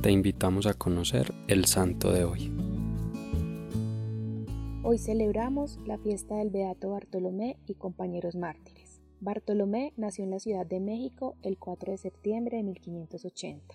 te invitamos a conocer el santo de hoy. Hoy celebramos la fiesta del Beato Bartolomé y compañeros mártires. Bartolomé nació en la Ciudad de México el 4 de septiembre de 1580,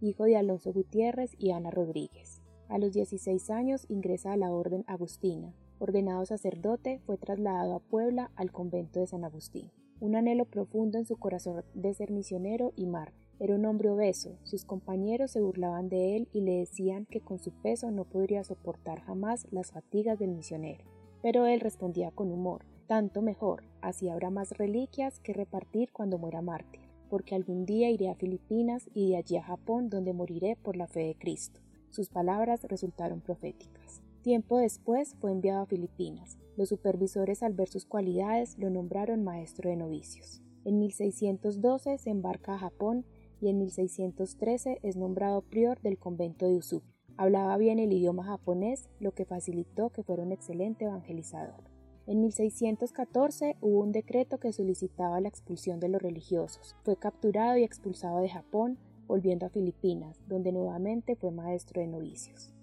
hijo de Alonso Gutiérrez y Ana Rodríguez. A los 16 años ingresa a la Orden Agustina. Ordenado sacerdote, fue trasladado a Puebla al convento de San Agustín. Un anhelo profundo en su corazón de ser misionero y mártir era un hombre obeso, sus compañeros se burlaban de él y le decían que con su peso no podría soportar jamás las fatigas del misionero. Pero él respondía con humor, tanto mejor, así habrá más reliquias que repartir cuando muera mártir, porque algún día iré a Filipinas y de allí a Japón donde moriré por la fe de Cristo. Sus palabras resultaron proféticas. Tiempo después fue enviado a Filipinas. Los supervisores al ver sus cualidades lo nombraron maestro de novicios. En 1612 se embarca a Japón y en 1613 es nombrado prior del convento de Usup. Hablaba bien el idioma japonés, lo que facilitó que fuera un excelente evangelizador. En 1614 hubo un decreto que solicitaba la expulsión de los religiosos. Fue capturado y expulsado de Japón, volviendo a Filipinas, donde nuevamente fue maestro de novicios.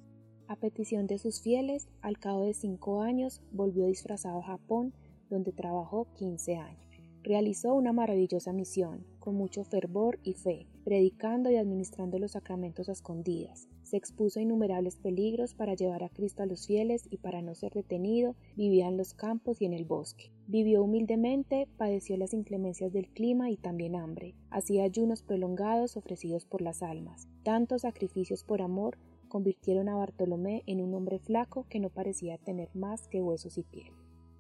A petición de sus fieles, al cabo de cinco años volvió disfrazado a Japón, donde trabajó 15 años realizó una maravillosa misión, con mucho fervor y fe, predicando y administrando los sacramentos a escondidas. Se expuso a innumerables peligros para llevar a Cristo a los fieles y para no ser detenido, vivía en los campos y en el bosque. Vivió humildemente, padeció las inclemencias del clima y también hambre. Hacía ayunos prolongados ofrecidos por las almas. Tantos sacrificios por amor convirtieron a Bartolomé en un hombre flaco que no parecía tener más que huesos y piel.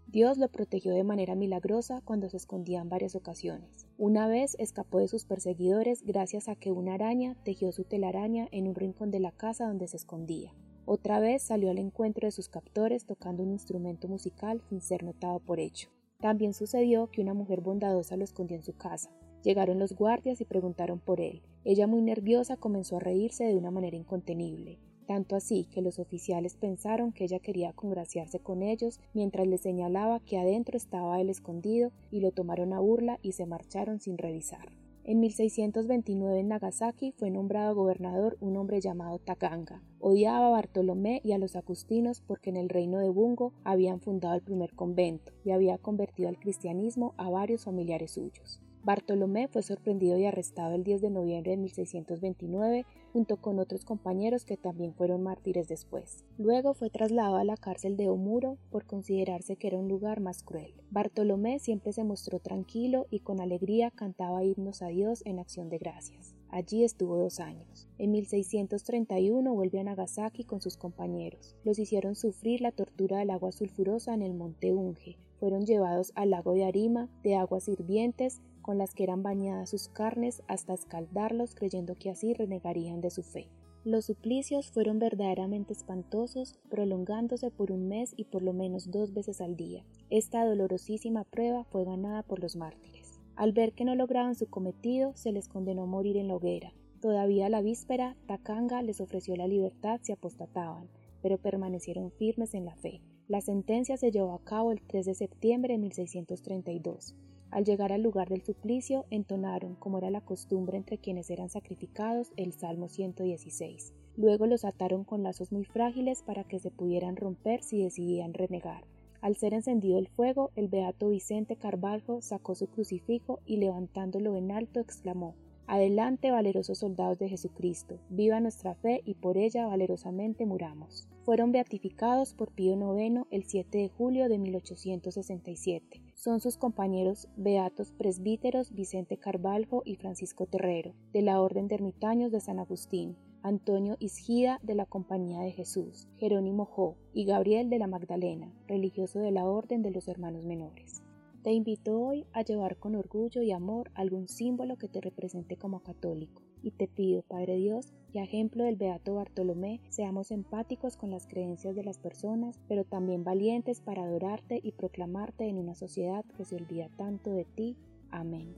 Dios lo protegió de manera milagrosa cuando se escondía en varias ocasiones. Una vez escapó de sus perseguidores gracias a que una araña tejió su telaraña en un rincón de la casa donde se escondía. Otra vez salió al encuentro de sus captores tocando un instrumento musical sin ser notado por hecho. También sucedió que una mujer bondadosa lo escondió en su casa. Llegaron los guardias y preguntaron por él. Ella muy nerviosa comenzó a reírse de una manera incontenible tanto así que los oficiales pensaron que ella quería congraciarse con ellos mientras le señalaba que adentro estaba él escondido y lo tomaron a burla y se marcharon sin revisar. En 1629 en Nagasaki fue nombrado gobernador un hombre llamado Takanga. Odiaba a Bartolomé y a los agustinos porque en el reino de Bungo habían fundado el primer convento y había convertido al cristianismo a varios familiares suyos. Bartolomé fue sorprendido y arrestado el 10 de noviembre de 1629 junto con otros compañeros que también fueron mártires después. Luego fue trasladado a la cárcel de Omuro por considerarse que era un lugar más cruel. Bartolomé siempre se mostró tranquilo y con alegría cantaba himnos a Dios en acción de gracias. Allí estuvo dos años. En 1631 vuelve a Nagasaki con sus compañeros. Los hicieron sufrir la tortura del agua sulfurosa en el monte Unge. Fueron llevados al lago de Arima, de aguas hirvientes, con las que eran bañadas sus carnes hasta escaldarlos creyendo que así renegarían de su fe. Los suplicios fueron verdaderamente espantosos, prolongándose por un mes y por lo menos dos veces al día. Esta dolorosísima prueba fue ganada por los mártires. Al ver que no lograban su cometido, se les condenó a morir en la hoguera. Todavía la víspera, Takanga les ofreció la libertad si apostataban, pero permanecieron firmes en la fe. La sentencia se llevó a cabo el 3 de septiembre de 1632. Al llegar al lugar del suplicio, entonaron, como era la costumbre entre quienes eran sacrificados, el Salmo 116. Luego los ataron con lazos muy frágiles para que se pudieran romper si decidían renegar. Al ser encendido el fuego, el beato Vicente Carvalho sacó su crucifijo y levantándolo en alto exclamó Adelante, valerosos soldados de Jesucristo, viva nuestra fe y por ella valerosamente muramos. Fueron beatificados por Pío IX el 7 de julio de 1867. Son sus compañeros beatos presbíteros Vicente Carvalho y Francisco Terrero, de la Orden de Ermitaños de San Agustín, Antonio Isgida de la Compañía de Jesús, Jerónimo Jo y Gabriel de la Magdalena, religioso de la Orden de los Hermanos Menores. Te invito hoy a llevar con orgullo y amor algún símbolo que te represente como católico. Y te pido, Padre Dios, que a ejemplo del Beato Bartolomé, seamos empáticos con las creencias de las personas, pero también valientes para adorarte y proclamarte en una sociedad que se olvida tanto de ti. Amén.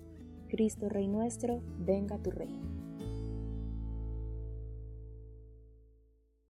Cristo Rey nuestro, venga tu reino.